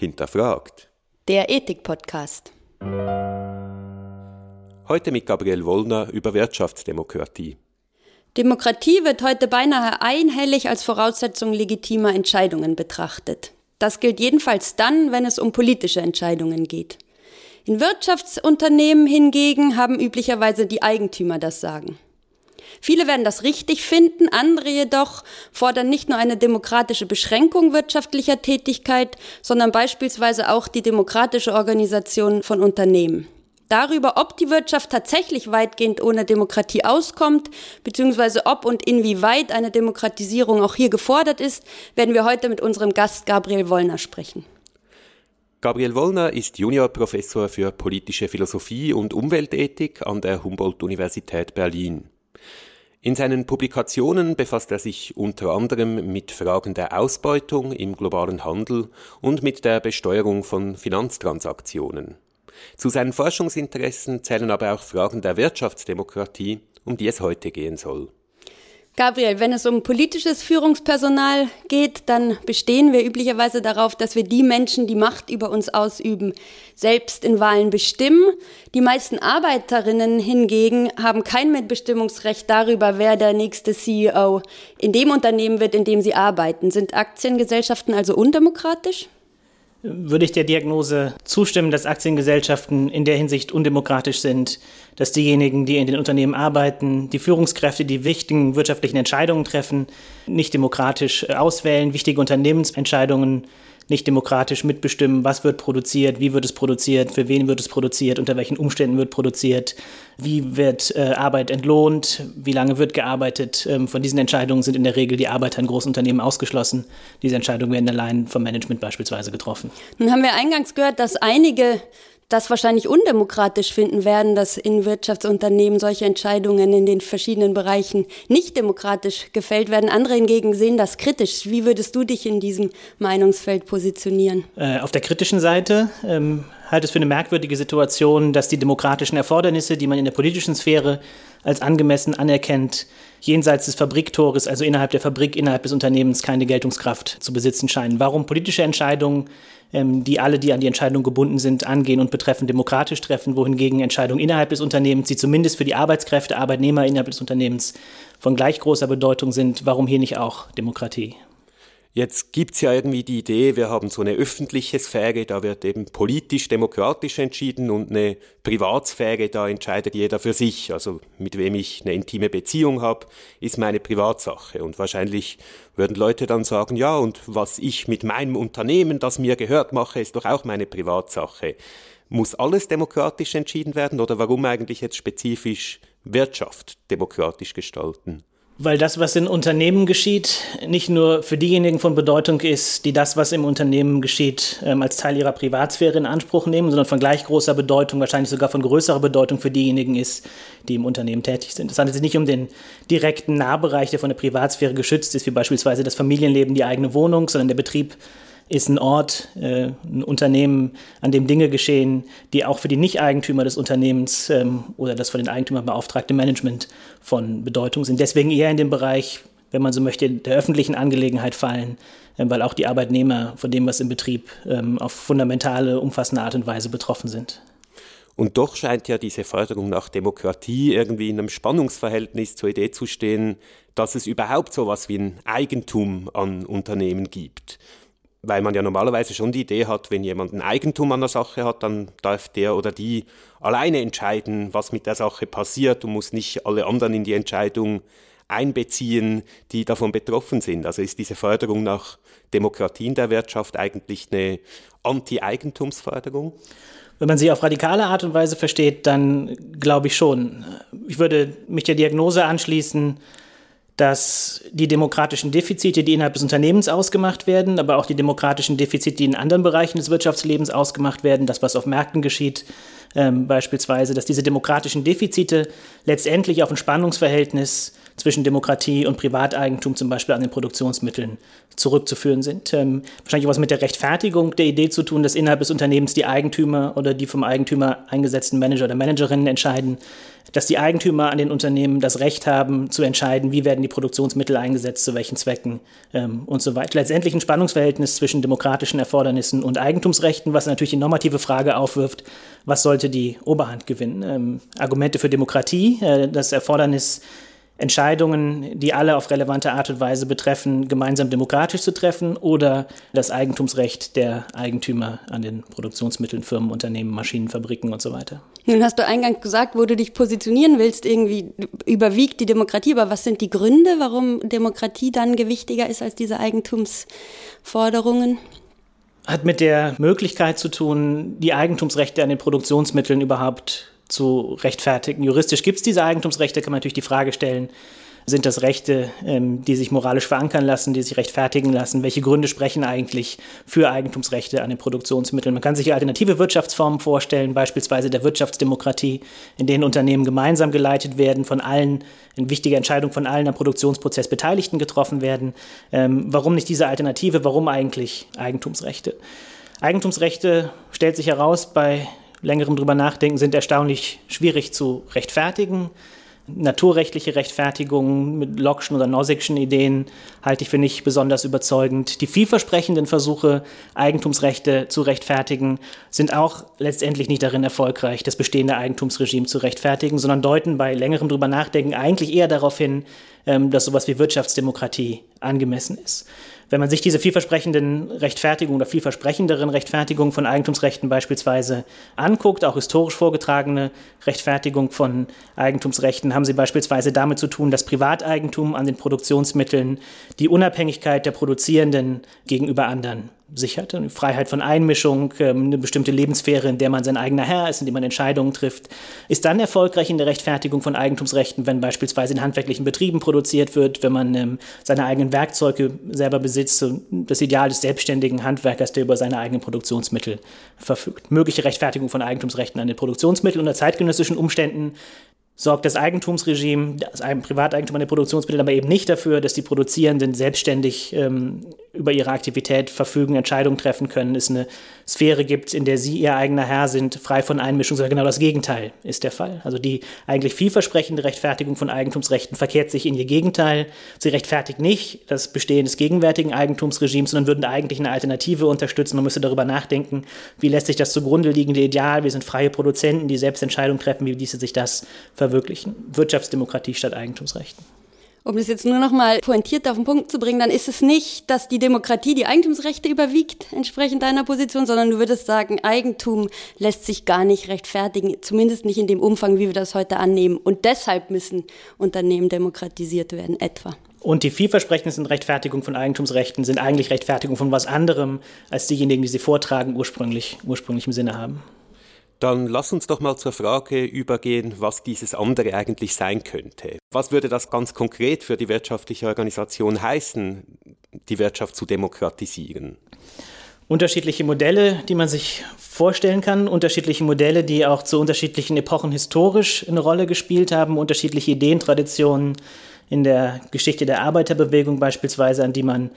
hinterfragt. Der Ethik-Podcast. Heute mit Gabriel Wollner über Wirtschaftsdemokratie. Demokratie wird heute beinahe einhellig als Voraussetzung legitimer Entscheidungen betrachtet. Das gilt jedenfalls dann, wenn es um politische Entscheidungen geht. In Wirtschaftsunternehmen hingegen haben üblicherweise die Eigentümer das Sagen. Viele werden das richtig finden, andere jedoch fordern nicht nur eine demokratische Beschränkung wirtschaftlicher Tätigkeit, sondern beispielsweise auch die demokratische Organisation von Unternehmen. Darüber, ob die Wirtschaft tatsächlich weitgehend ohne Demokratie auskommt, beziehungsweise ob und inwieweit eine Demokratisierung auch hier gefordert ist, werden wir heute mit unserem Gast Gabriel Wollner sprechen. Gabriel Wollner ist Juniorprofessor für politische Philosophie und Umweltethik an der Humboldt-Universität Berlin. In seinen Publikationen befasst er sich unter anderem mit Fragen der Ausbeutung im globalen Handel und mit der Besteuerung von Finanztransaktionen. Zu seinen Forschungsinteressen zählen aber auch Fragen der Wirtschaftsdemokratie, um die es heute gehen soll. Gabriel, wenn es um politisches Führungspersonal geht, dann bestehen wir üblicherweise darauf, dass wir die Menschen, die Macht über uns ausüben, selbst in Wahlen bestimmen. Die meisten Arbeiterinnen hingegen haben kein Mitbestimmungsrecht darüber, wer der nächste CEO in dem Unternehmen wird, in dem sie arbeiten. Sind Aktiengesellschaften also undemokratisch? Würde ich der Diagnose zustimmen, dass Aktiengesellschaften in der Hinsicht undemokratisch sind, dass diejenigen, die in den Unternehmen arbeiten, die Führungskräfte, die wichtigen wirtschaftlichen Entscheidungen treffen, nicht demokratisch auswählen, wichtige Unternehmensentscheidungen nicht demokratisch mitbestimmen, was wird produziert, wie wird es produziert, für wen wird es produziert, unter welchen Umständen wird produziert, wie wird äh, Arbeit entlohnt, wie lange wird gearbeitet. Ähm, von diesen Entscheidungen sind in der Regel die Arbeiter in Großunternehmen ausgeschlossen. Diese Entscheidungen werden allein vom Management beispielsweise getroffen. Nun haben wir eingangs gehört, dass einige das wahrscheinlich undemokratisch finden werden, dass in Wirtschaftsunternehmen solche Entscheidungen in den verschiedenen Bereichen nicht demokratisch gefällt werden. Andere hingegen sehen das kritisch. Wie würdest du dich in diesem Meinungsfeld positionieren? Äh, auf der kritischen Seite ähm, halte es für eine merkwürdige Situation, dass die demokratischen Erfordernisse, die man in der politischen Sphäre als angemessen anerkennt, jenseits des Fabriktores, also innerhalb der Fabrik, innerhalb des Unternehmens keine Geltungskraft zu besitzen scheinen. Warum politische Entscheidungen ähm, die alle, die an die Entscheidung gebunden sind, angehen und betreffen, demokratisch treffen, wohingegen Entscheidungen innerhalb des Unternehmens, die zumindest für die Arbeitskräfte, Arbeitnehmer innerhalb des Unternehmens von gleich großer Bedeutung sind, warum hier nicht auch Demokratie? Jetzt gibt's ja irgendwie die Idee, wir haben so eine öffentliche Sphäre, da wird eben politisch, demokratisch entschieden und eine Privatsphäre, da entscheidet jeder für sich. Also mit wem ich eine intime Beziehung habe, ist meine Privatsache. Und wahrscheinlich würden Leute dann sagen, ja, und was ich mit meinem Unternehmen, das mir gehört, mache, ist doch auch meine Privatsache. Muss alles demokratisch entschieden werden oder warum eigentlich jetzt spezifisch Wirtschaft demokratisch gestalten? Weil das, was in Unternehmen geschieht, nicht nur für diejenigen von Bedeutung ist, die das, was im Unternehmen geschieht, ähm, als Teil ihrer Privatsphäre in Anspruch nehmen, sondern von gleich großer Bedeutung, wahrscheinlich sogar von größerer Bedeutung für diejenigen ist, die im Unternehmen tätig sind. Es handelt sich nicht um den direkten Nahbereich, der von der Privatsphäre geschützt ist, wie beispielsweise das Familienleben, die eigene Wohnung, sondern der Betrieb ist ein Ort, äh, ein Unternehmen, an dem Dinge geschehen, die auch für die Nicht-Eigentümer des Unternehmens ähm, oder das von den Eigentümern beauftragte Management von Bedeutung sind. Deswegen eher in den Bereich, wenn man so möchte, der öffentlichen Angelegenheit fallen, äh, weil auch die Arbeitnehmer von dem, was im Betrieb ähm, auf fundamentale, umfassende Art und Weise betroffen sind. Und doch scheint ja diese Forderung nach Demokratie irgendwie in einem Spannungsverhältnis zur Idee zu stehen, dass es überhaupt so etwas wie ein Eigentum an Unternehmen gibt weil man ja normalerweise schon die Idee hat, wenn jemand ein Eigentum an der Sache hat, dann darf der oder die alleine entscheiden, was mit der Sache passiert und muss nicht alle anderen in die Entscheidung einbeziehen, die davon betroffen sind. Also ist diese Förderung nach Demokratie in der Wirtschaft eigentlich eine Anti-Eigentumsförderung? Wenn man sie auf radikale Art und Weise versteht, dann glaube ich schon. Ich würde mich der Diagnose anschließen, dass die demokratischen Defizite, die innerhalb des Unternehmens ausgemacht werden, aber auch die demokratischen Defizite, die in anderen Bereichen des Wirtschaftslebens ausgemacht werden, das, was auf Märkten geschieht, ähm, beispielsweise, dass diese demokratischen Defizite letztendlich auf ein Spannungsverhältnis zwischen Demokratie und Privateigentum, zum Beispiel an den Produktionsmitteln, zurückzuführen sind. Ähm, wahrscheinlich was mit der Rechtfertigung der Idee zu tun, dass innerhalb des Unternehmens die Eigentümer oder die vom Eigentümer eingesetzten Manager oder Managerinnen entscheiden, dass die Eigentümer an den Unternehmen das Recht haben, zu entscheiden, wie werden die Produktionsmittel eingesetzt, zu welchen Zwecken ähm, und so weiter. Letztendlich ein Spannungsverhältnis zwischen demokratischen Erfordernissen und Eigentumsrechten, was natürlich die normative Frage aufwirft, was sollte die Oberhand gewinnen. Ähm, Argumente für Demokratie, äh, das Erfordernis Entscheidungen, die alle auf relevante Art und Weise betreffen, gemeinsam demokratisch zu treffen oder das Eigentumsrecht der Eigentümer an den Produktionsmitteln, Firmen, Unternehmen, Maschinen, Fabriken und so weiter. Nun hast du eingangs gesagt, wo du dich positionieren willst, irgendwie überwiegt die Demokratie, aber was sind die Gründe, warum Demokratie dann gewichtiger ist als diese Eigentumsforderungen? Hat mit der Möglichkeit zu tun, die Eigentumsrechte an den Produktionsmitteln überhaupt zu rechtfertigen. Juristisch gibt es diese Eigentumsrechte, kann man natürlich die Frage stellen, sind das Rechte, ähm, die sich moralisch verankern lassen, die sich rechtfertigen lassen? Welche Gründe sprechen eigentlich für Eigentumsrechte an den Produktionsmitteln? Man kann sich alternative Wirtschaftsformen vorstellen, beispielsweise der Wirtschaftsdemokratie, in denen Unternehmen gemeinsam geleitet werden, von allen, in wichtige Entscheidungen von allen am Produktionsprozess Beteiligten getroffen werden. Ähm, warum nicht diese Alternative? Warum eigentlich Eigentumsrechte? Eigentumsrechte stellt sich heraus bei längerem drüber nachdenken, sind erstaunlich schwierig zu rechtfertigen. Naturrechtliche Rechtfertigungen mit Locke'schen oder Nozick'schen Ideen halte ich für nicht besonders überzeugend. Die vielversprechenden Versuche, Eigentumsrechte zu rechtfertigen, sind auch letztendlich nicht darin erfolgreich, das bestehende Eigentumsregime zu rechtfertigen, sondern deuten bei längerem drüber nachdenken eigentlich eher darauf hin, ähm, dass sowas wie Wirtschaftsdemokratie angemessen ist. Wenn man sich diese vielversprechenden Rechtfertigungen oder vielversprechenderen Rechtfertigungen von Eigentumsrechten beispielsweise anguckt, auch historisch vorgetragene Rechtfertigung von Eigentumsrechten, haben sie beispielsweise damit zu tun, dass Privateigentum an den Produktionsmitteln die Unabhängigkeit der Produzierenden gegenüber anderen sichert. Eine Freiheit von Einmischung, ähm, eine bestimmte Lebenssphäre, in der man sein eigener Herr ist, in der man Entscheidungen trifft, ist dann erfolgreich in der Rechtfertigung von Eigentumsrechten, wenn beispielsweise in handwerklichen Betrieben produziert wird, wenn man ähm, seine eigenen Werkzeuge selber besitzt, das Ideal des selbstständigen Handwerkers, der über seine eigenen Produktionsmittel verfügt. Mögliche Rechtfertigung von Eigentumsrechten an den Produktionsmitteln unter zeitgenössischen Umständen sorgt das Eigentumsregime, das Privateigentum an den Produktionsmitteln aber eben nicht dafür, dass die Produzierenden selbstständig ähm, über ihre Aktivität verfügen, Entscheidungen treffen können, es eine Sphäre gibt, in der sie ihr eigener Herr sind, frei von Einmischung, sondern genau das Gegenteil ist der Fall. Also die eigentlich vielversprechende Rechtfertigung von Eigentumsrechten verkehrt sich in ihr Gegenteil. Sie rechtfertigt nicht das Bestehen des gegenwärtigen Eigentumsregimes, sondern würden eigentlich eine Alternative unterstützen. Man müsste darüber nachdenken, wie lässt sich das zugrunde liegende Ideal, wir sind freie Produzenten, die selbst Entscheidungen treffen, wie ließe sich das verwirklichen. Wirtschaftsdemokratie statt Eigentumsrechten. Um das jetzt nur noch mal pointiert auf den Punkt zu bringen, dann ist es nicht, dass die Demokratie die Eigentumsrechte überwiegt, entsprechend deiner Position, sondern du würdest sagen, Eigentum lässt sich gar nicht rechtfertigen, zumindest nicht in dem Umfang, wie wir das heute annehmen. Und deshalb müssen Unternehmen demokratisiert werden, etwa. Und die vielversprechendsten Rechtfertigung von Eigentumsrechten sind eigentlich Rechtfertigung von was anderem, als diejenigen, die sie vortragen, ursprünglich, ursprünglich im Sinne haben. Dann lass uns doch mal zur Frage übergehen, was dieses andere eigentlich sein könnte. Was würde das ganz konkret für die wirtschaftliche Organisation heißen, die Wirtschaft zu demokratisieren? Unterschiedliche Modelle, die man sich vorstellen kann, unterschiedliche Modelle, die auch zu unterschiedlichen Epochen historisch eine Rolle gespielt haben, unterschiedliche Ideentraditionen in der Geschichte der Arbeiterbewegung beispielsweise, an die man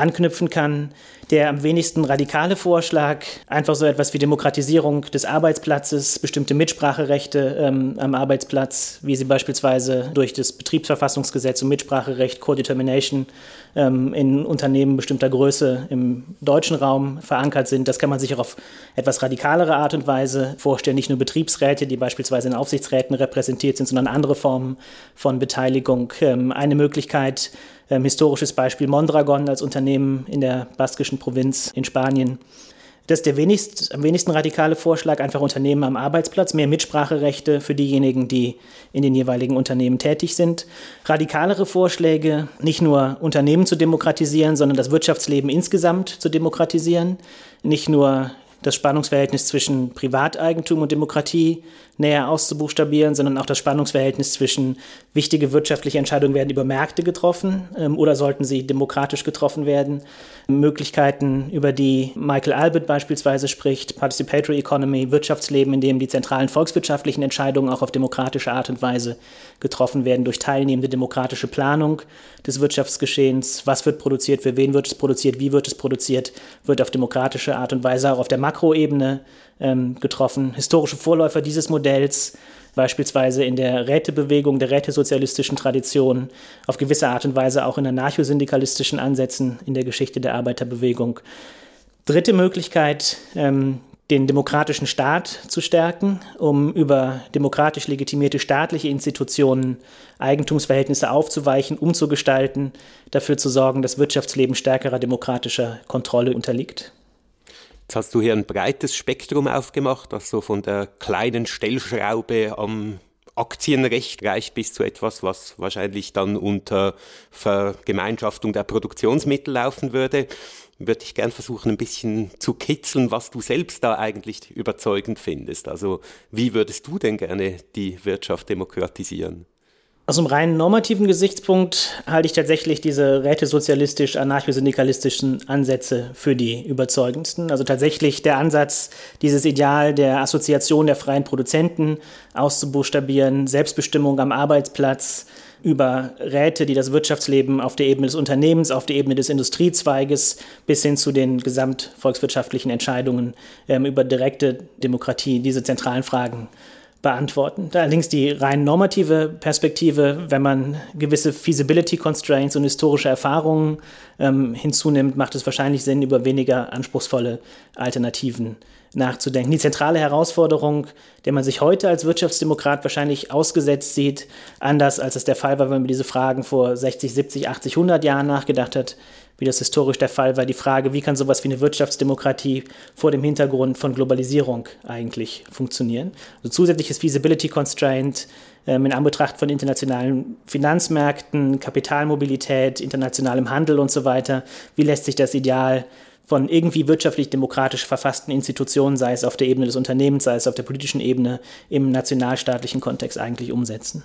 anknüpfen kann. Der am wenigsten radikale Vorschlag, einfach so etwas wie Demokratisierung des Arbeitsplatzes, bestimmte Mitspracherechte ähm, am Arbeitsplatz, wie sie beispielsweise durch das Betriebsverfassungsgesetz und Mitspracherecht, Co-Determination ähm, in Unternehmen bestimmter Größe im deutschen Raum verankert sind. Das kann man sich auch auf etwas radikalere Art und Weise vorstellen. Nicht nur Betriebsräte, die beispielsweise in Aufsichtsräten repräsentiert sind, sondern andere Formen von Beteiligung. Ähm, eine Möglichkeit, ähm, historisches Beispiel Mondragon als Unternehmen in der baskischen Provinz in Spanien. Das ist der wenigst, am wenigsten radikale Vorschlag, einfach Unternehmen am Arbeitsplatz, mehr Mitspracherechte für diejenigen, die in den jeweiligen Unternehmen tätig sind. Radikalere Vorschläge, nicht nur Unternehmen zu demokratisieren, sondern das Wirtschaftsleben insgesamt zu demokratisieren. Nicht nur das Spannungsverhältnis zwischen Privateigentum und Demokratie näher auszubuchstabieren, sondern auch das Spannungsverhältnis zwischen wichtige wirtschaftliche Entscheidungen werden über Märkte getroffen ähm, oder sollten sie demokratisch getroffen werden. Möglichkeiten, über die Michael Albert beispielsweise spricht, Participatory Economy, Wirtschaftsleben, in dem die zentralen volkswirtschaftlichen Entscheidungen auch auf demokratische Art und Weise getroffen werden durch teilnehmende demokratische Planung des Wirtschaftsgeschehens. Was wird produziert, für wen wird es produziert, wie wird es produziert, wird auf demokratische Art und Weise auch auf der Makroebene ähm, getroffen. Historische Vorläufer dieses Modells, beispielsweise in der Rätebewegung, der rätesozialistischen Tradition, auf gewisse Art und Weise auch in anarchosyndikalistischen Ansätzen in der Geschichte der Arbeiterbewegung. Dritte Möglichkeit, ähm, den demokratischen Staat zu stärken, um über demokratisch legitimierte staatliche Institutionen Eigentumsverhältnisse aufzuweichen, umzugestalten, dafür zu sorgen, dass Wirtschaftsleben stärkerer demokratischer Kontrolle unterliegt. Jetzt hast du hier ein breites Spektrum aufgemacht, das so von der kleinen Stellschraube am Aktienrecht reicht bis zu etwas, was wahrscheinlich dann unter Vergemeinschaftung der Produktionsmittel laufen würde würde ich gern versuchen, ein bisschen zu kitzeln, was du selbst da eigentlich überzeugend findest. Also wie würdest du denn gerne die Wirtschaft demokratisieren? Aus einem rein normativen Gesichtspunkt halte ich tatsächlich diese rätesozialistisch-anarchosyndikalistischen Ansätze für die überzeugendsten. Also tatsächlich der Ansatz, dieses Ideal der Assoziation der freien Produzenten auszubuchstabieren, Selbstbestimmung am Arbeitsplatz, über Räte, die das Wirtschaftsleben auf der Ebene des Unternehmens, auf der Ebene des Industriezweiges bis hin zu den gesamtvolkswirtschaftlichen Entscheidungen ähm, über direkte Demokratie, diese zentralen Fragen beantworten. Allerdings die rein normative Perspektive, wenn man gewisse Feasibility Constraints und historische Erfahrungen ähm, hinzunimmt, macht es wahrscheinlich Sinn, über weniger anspruchsvolle Alternativen nachzudenken. Die zentrale Herausforderung, der man sich heute als Wirtschaftsdemokrat wahrscheinlich ausgesetzt sieht, anders als es der Fall war, wenn man diese Fragen vor 60, 70, 80, 100 Jahren nachgedacht hat, wie das historisch der Fall war, die Frage, wie kann sowas wie eine Wirtschaftsdemokratie vor dem Hintergrund von Globalisierung eigentlich funktionieren. Also zusätzliches Feasibility Constraint ähm, in Anbetracht von internationalen Finanzmärkten, Kapitalmobilität, internationalem Handel und so weiter. Wie lässt sich das Ideal von irgendwie wirtschaftlich demokratisch verfassten Institutionen, sei es auf der Ebene des Unternehmens, sei es auf der politischen Ebene, im nationalstaatlichen Kontext eigentlich umsetzen.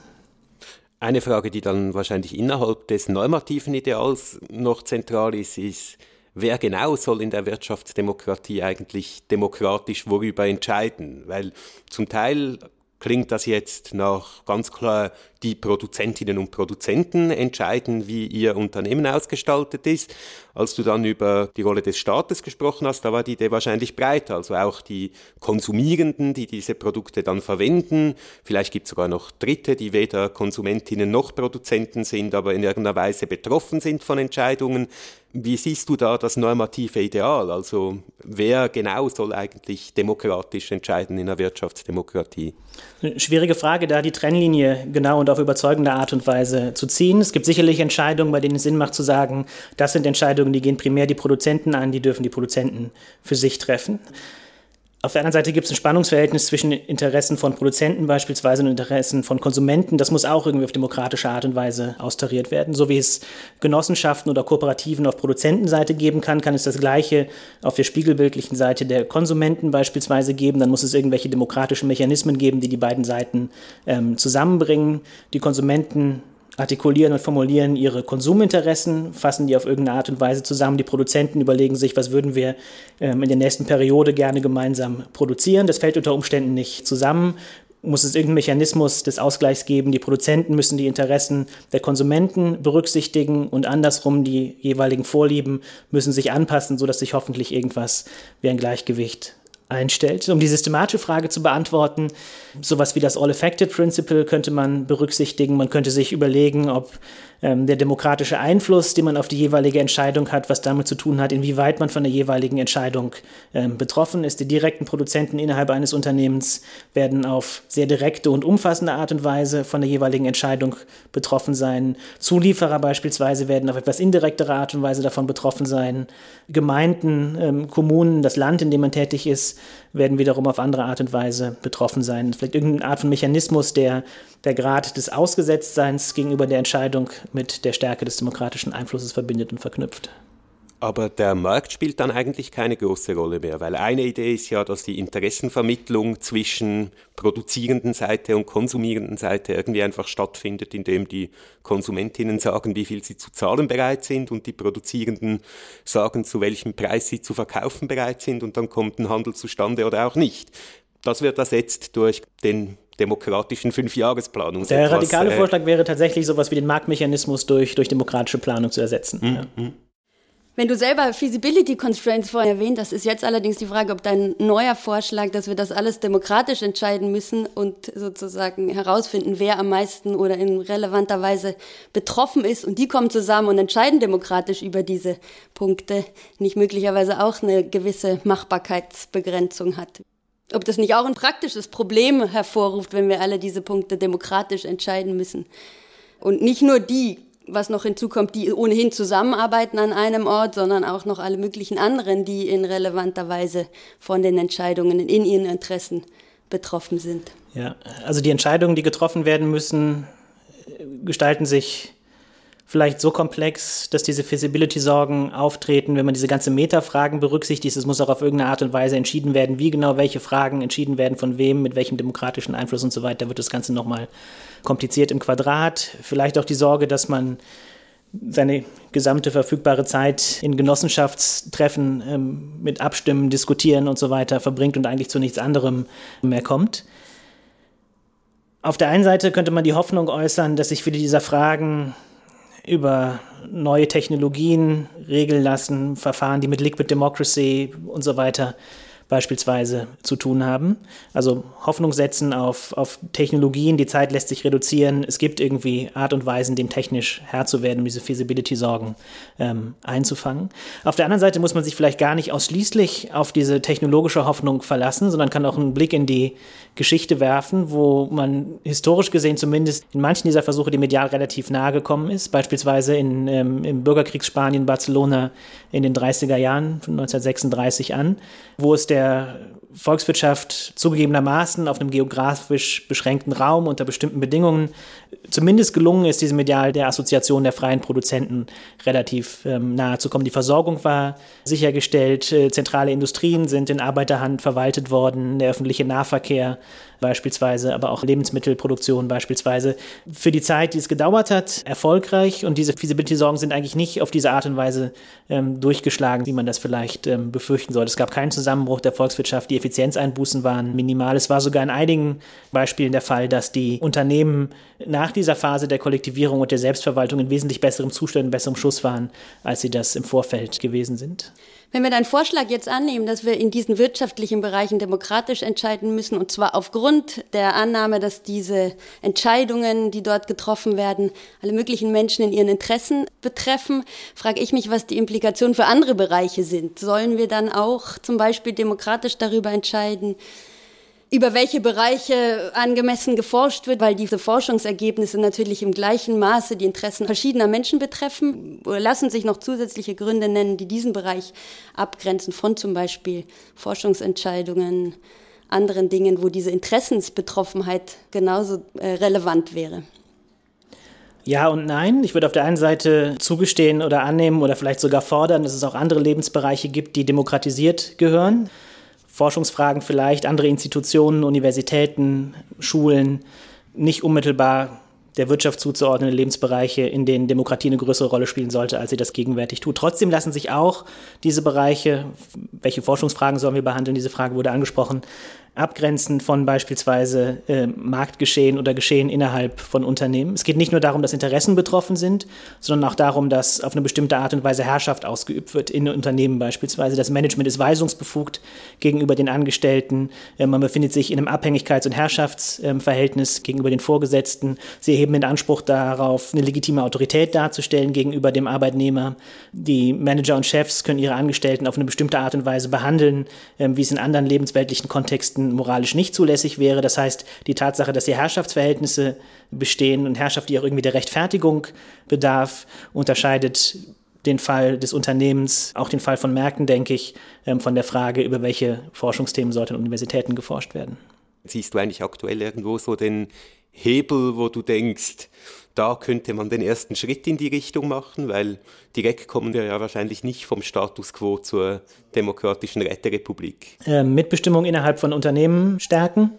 Eine Frage, die dann wahrscheinlich innerhalb des normativen Ideals noch zentral ist, ist, wer genau soll in der Wirtschaftsdemokratie eigentlich demokratisch worüber entscheiden? Weil zum Teil klingt das jetzt nach ganz klar, die Produzentinnen und Produzenten entscheiden, wie ihr Unternehmen ausgestaltet ist. Als du dann über die Rolle des Staates gesprochen hast, da war die Idee wahrscheinlich breiter, also auch die Konsumierenden, die diese Produkte dann verwenden. Vielleicht gibt es sogar noch Dritte, die weder Konsumentinnen noch Produzenten sind, aber in irgendeiner Weise betroffen sind von Entscheidungen. Wie siehst du da das normative Ideal? Also wer genau soll eigentlich demokratisch entscheiden in einer Wirtschaftsdemokratie? Schwierige Frage, da die Trennlinie genau und auf überzeugende Art und Weise zu ziehen. Es gibt sicherlich Entscheidungen, bei denen es Sinn macht zu sagen, das sind Entscheidungen, die gehen primär die Produzenten an, die dürfen die Produzenten für sich treffen. Auf der anderen Seite gibt es ein Spannungsverhältnis zwischen Interessen von Produzenten beispielsweise und Interessen von Konsumenten. Das muss auch irgendwie auf demokratische Art und Weise austariert werden. So wie es Genossenschaften oder Kooperativen auf Produzentenseite geben kann, kann es das Gleiche auf der spiegelbildlichen Seite der Konsumenten beispielsweise geben. Dann muss es irgendwelche demokratischen Mechanismen geben, die die beiden Seiten ähm, zusammenbringen. Die Konsumenten artikulieren und formulieren ihre Konsuminteressen, fassen die auf irgendeine Art und Weise zusammen. Die Produzenten überlegen sich, was würden wir ähm, in der nächsten Periode gerne gemeinsam produzieren. Das fällt unter Umständen nicht zusammen. Muss es irgendeinen Mechanismus des Ausgleichs geben? Die Produzenten müssen die Interessen der Konsumenten berücksichtigen und andersrum die jeweiligen Vorlieben müssen sich anpassen, sodass sich hoffentlich irgendwas wie ein Gleichgewicht einstellt. Um die systematische Frage zu beantworten, sowas wie das All-Affected Principle könnte man berücksichtigen. Man könnte sich überlegen, ob ähm, der demokratische Einfluss, den man auf die jeweilige Entscheidung hat, was damit zu tun hat, inwieweit man von der jeweiligen Entscheidung ähm, betroffen ist. Die direkten Produzenten innerhalb eines Unternehmens werden auf sehr direkte und umfassende Art und Weise von der jeweiligen Entscheidung betroffen sein. Zulieferer beispielsweise werden auf etwas indirektere Art und Weise davon betroffen sein. Gemeinden, ähm, Kommunen, das Land, in dem man tätig ist, werden wiederum auf andere Art und Weise betroffen sein. Vielleicht irgendeine Art von Mechanismus, der der Grad des Ausgesetztseins gegenüber der Entscheidung mit der Stärke des demokratischen Einflusses verbindet und verknüpft. Aber der Markt spielt dann eigentlich keine große Rolle mehr, weil eine Idee ist ja, dass die Interessenvermittlung zwischen produzierenden Seite und konsumierenden Seite irgendwie einfach stattfindet, indem die Konsumentinnen sagen, wie viel sie zu zahlen bereit sind und die Produzierenden sagen, zu welchem Preis sie zu verkaufen bereit sind und dann kommt ein Handel zustande oder auch nicht. Das wird ersetzt durch den demokratischen Fünfjahresplanung. Der radikale äh, Vorschlag wäre tatsächlich sowas wie den Marktmechanismus durch, durch demokratische Planung zu ersetzen. Mm, ja. Wenn du selber Feasibility Constraints vorher erwähnt hast, ist jetzt allerdings die Frage, ob dein neuer Vorschlag, dass wir das alles demokratisch entscheiden müssen und sozusagen herausfinden, wer am meisten oder in relevanter Weise betroffen ist und die kommen zusammen und entscheiden demokratisch über diese Punkte, nicht möglicherweise auch eine gewisse Machbarkeitsbegrenzung hat. Ob das nicht auch ein praktisches Problem hervorruft, wenn wir alle diese Punkte demokratisch entscheiden müssen. Und nicht nur die was noch hinzukommt, die ohnehin zusammenarbeiten an einem Ort, sondern auch noch alle möglichen anderen, die in relevanter Weise von den Entscheidungen in ihren Interessen betroffen sind. Ja, also die Entscheidungen, die getroffen werden müssen, gestalten sich vielleicht so komplex, dass diese Feasibility-Sorgen auftreten, wenn man diese ganze Metafragen berücksichtigt. Es muss auch auf irgendeine Art und Weise entschieden werden, wie genau welche Fragen entschieden werden, von wem, mit welchem demokratischen Einfluss und so weiter, wird das Ganze nochmal kompliziert im Quadrat. Vielleicht auch die Sorge, dass man seine gesamte verfügbare Zeit in Genossenschaftstreffen ähm, mit Abstimmen, Diskutieren und so weiter verbringt und eigentlich zu nichts anderem mehr kommt. Auf der einen Seite könnte man die Hoffnung äußern, dass sich viele dieser Fragen über neue Technologien regeln lassen, Verfahren, die mit Liquid Democracy und so weiter beispielsweise zu tun haben. Also Hoffnung setzen auf, auf Technologien, die Zeit lässt sich reduzieren. Es gibt irgendwie Art und Weisen, dem technisch Herr zu werden, um diese Feasibility-Sorgen ähm, einzufangen. Auf der anderen Seite muss man sich vielleicht gar nicht ausschließlich auf diese technologische Hoffnung verlassen, sondern kann auch einen Blick in die Geschichte werfen, wo man historisch gesehen zumindest in manchen dieser Versuche dem Medial relativ nahe gekommen ist. Beispielsweise in, ähm, im Bürgerkriegsspanien Barcelona in den 30er Jahren, von 1936 an, wo es der se Volkswirtschaft zugegebenermaßen auf einem geografisch beschränkten Raum unter bestimmten Bedingungen zumindest gelungen ist, diesem Medial der Assoziation der freien Produzenten relativ ähm, nahe zu kommen. Die Versorgung war sichergestellt, äh, zentrale Industrien sind in Arbeiterhand verwaltet worden, der öffentliche Nahverkehr beispielsweise, aber auch Lebensmittelproduktion beispielsweise. Für die Zeit, die es gedauert hat, erfolgreich und diese Feasibility-Sorgen sind eigentlich nicht auf diese Art und Weise ähm, durchgeschlagen, wie man das vielleicht ähm, befürchten sollte. Es gab keinen Zusammenbruch der Volkswirtschaft, die Effizienzeinbußen waren minimal. Es war sogar in einigen Beispielen der Fall, dass die Unternehmen nach dieser Phase der Kollektivierung und der Selbstverwaltung in wesentlich besserem Zustand, in besserem Schuss waren, als sie das im Vorfeld gewesen sind. Wenn wir deinen Vorschlag jetzt annehmen, dass wir in diesen wirtschaftlichen Bereichen demokratisch entscheiden müssen, und zwar aufgrund der Annahme, dass diese Entscheidungen, die dort getroffen werden, alle möglichen Menschen in ihren Interessen betreffen, frage ich mich, was die Implikationen für andere Bereiche sind. Sollen wir dann auch zum Beispiel demokratisch darüber entscheiden, über welche Bereiche angemessen geforscht wird, weil diese Forschungsergebnisse natürlich im gleichen Maße die Interessen verschiedener Menschen betreffen. Lassen sich noch zusätzliche Gründe nennen, die diesen Bereich abgrenzen von zum Beispiel Forschungsentscheidungen, anderen Dingen, wo diese Interessensbetroffenheit genauso äh, relevant wäre. Ja und nein. Ich würde auf der einen Seite zugestehen oder annehmen oder vielleicht sogar fordern, dass es auch andere Lebensbereiche gibt, die demokratisiert gehören. Forschungsfragen vielleicht, andere Institutionen, Universitäten, Schulen, nicht unmittelbar der Wirtschaft zuzuordnende Lebensbereiche, in denen Demokratie eine größere Rolle spielen sollte, als sie das gegenwärtig tut. Trotzdem lassen sich auch diese Bereiche, welche Forschungsfragen sollen wir behandeln, diese Frage wurde angesprochen, abgrenzen von beispielsweise äh, Marktgeschehen oder Geschehen innerhalb von Unternehmen. Es geht nicht nur darum, dass Interessen betroffen sind, sondern auch darum, dass auf eine bestimmte Art und Weise Herrschaft ausgeübt wird in Unternehmen beispielsweise. Das Management ist weisungsbefugt gegenüber den Angestellten. Äh, man befindet sich in einem Abhängigkeits- und Herrschaftsverhältnis äh, gegenüber den Vorgesetzten. Sie erheben den Anspruch darauf, eine legitime Autorität darzustellen gegenüber dem Arbeitnehmer. Die Manager und Chefs können ihre Angestellten auf eine bestimmte Art und Weise behandeln, ähm, wie es in anderen lebensweltlichen Kontexten moralisch nicht zulässig wäre. Das heißt, die Tatsache, dass hier Herrschaftsverhältnisse bestehen und Herrschaft, die auch irgendwie der Rechtfertigung bedarf, unterscheidet den Fall des Unternehmens, auch den Fall von Märkten, denke ich, ähm, von der Frage, über welche Forschungsthemen sollten Universitäten geforscht werden. Siehst du eigentlich aktuell irgendwo so den Hebel, wo du denkst, da könnte man den ersten Schritt in die Richtung machen, weil direkt kommen wir ja wahrscheinlich nicht vom Status quo zur demokratischen Räterepublik. Äh, Mitbestimmung innerhalb von Unternehmen stärken,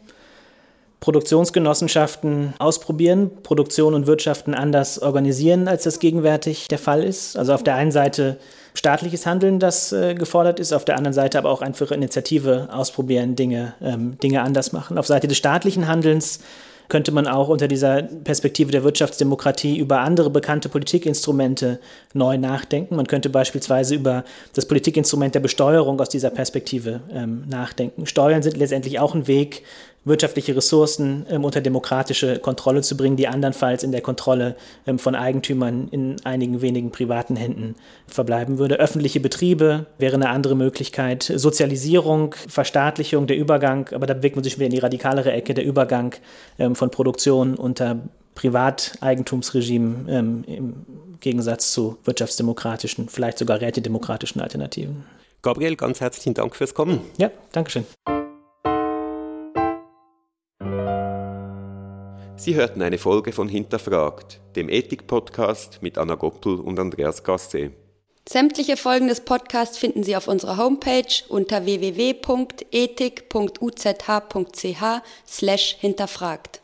Produktionsgenossenschaften ausprobieren, Produktion und Wirtschaften anders organisieren, als das gegenwärtig der Fall ist. Also auf der einen Seite staatliches Handeln, das äh, gefordert ist, auf der anderen Seite aber auch einfach Initiative ausprobieren, Dinge, ähm, Dinge anders machen. Auf Seite des staatlichen Handelns könnte man auch unter dieser Perspektive der Wirtschaftsdemokratie über andere bekannte Politikinstrumente neu nachdenken. Man könnte beispielsweise über das Politikinstrument der Besteuerung aus dieser Perspektive ähm, nachdenken. Steuern sind letztendlich auch ein Weg, wirtschaftliche Ressourcen ähm, unter demokratische Kontrolle zu bringen, die andernfalls in der Kontrolle ähm, von Eigentümern in einigen wenigen privaten Händen verbleiben würde. Öffentliche Betriebe wäre eine andere Möglichkeit. Sozialisierung, Verstaatlichung, der Übergang, aber da bewegt man sich wieder in die radikalere Ecke, der Übergang ähm, von Produktion unter Privateigentumsregimen ähm, im Gegensatz zu wirtschaftsdemokratischen, vielleicht sogar rätedemokratischen Alternativen. Gabriel, ganz herzlichen Dank fürs Kommen. Ja, Dankeschön. Sie hörten eine Folge von Hinterfragt, dem Ethik-Podcast mit Anna Goppel und Andreas Gasse. Sämtliche Folgen des Podcasts finden Sie auf unserer Homepage unter www.ethik.uzh.ch slash hinterfragt.